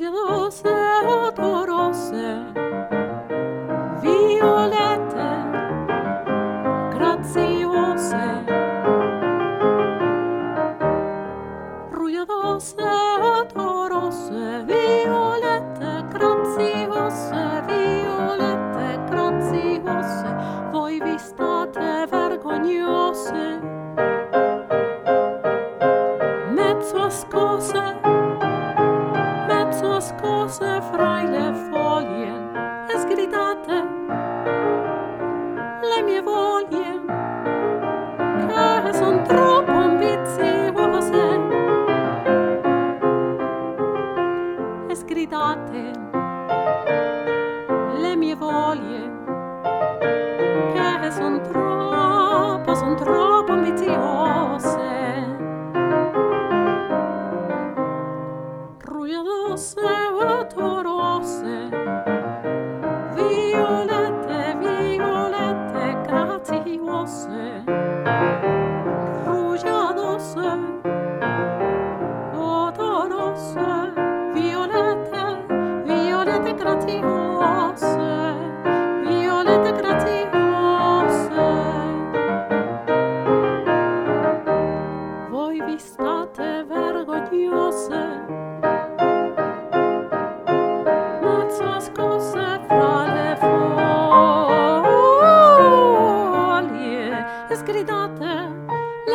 rugiadose o rose violette graziose rugiadose o rose violette graziose violette graziose voi vi state vergognose mezzo ascose balze fra le foglie e sgridate le mie voglie che son troppo ambiziose. E sgridate Rouge à danser, à danser.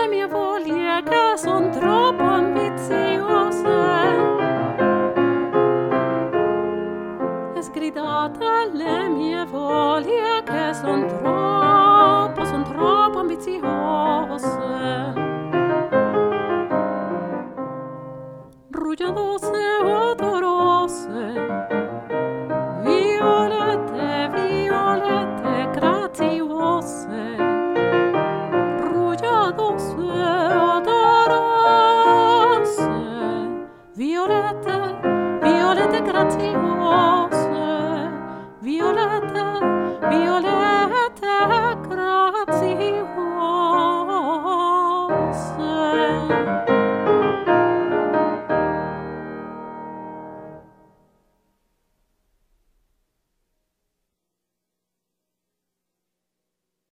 Suomi voljekas on tropon vitsiose. Sgridata le mie volie che son troppo, son troppo ambiziose. Rugiadone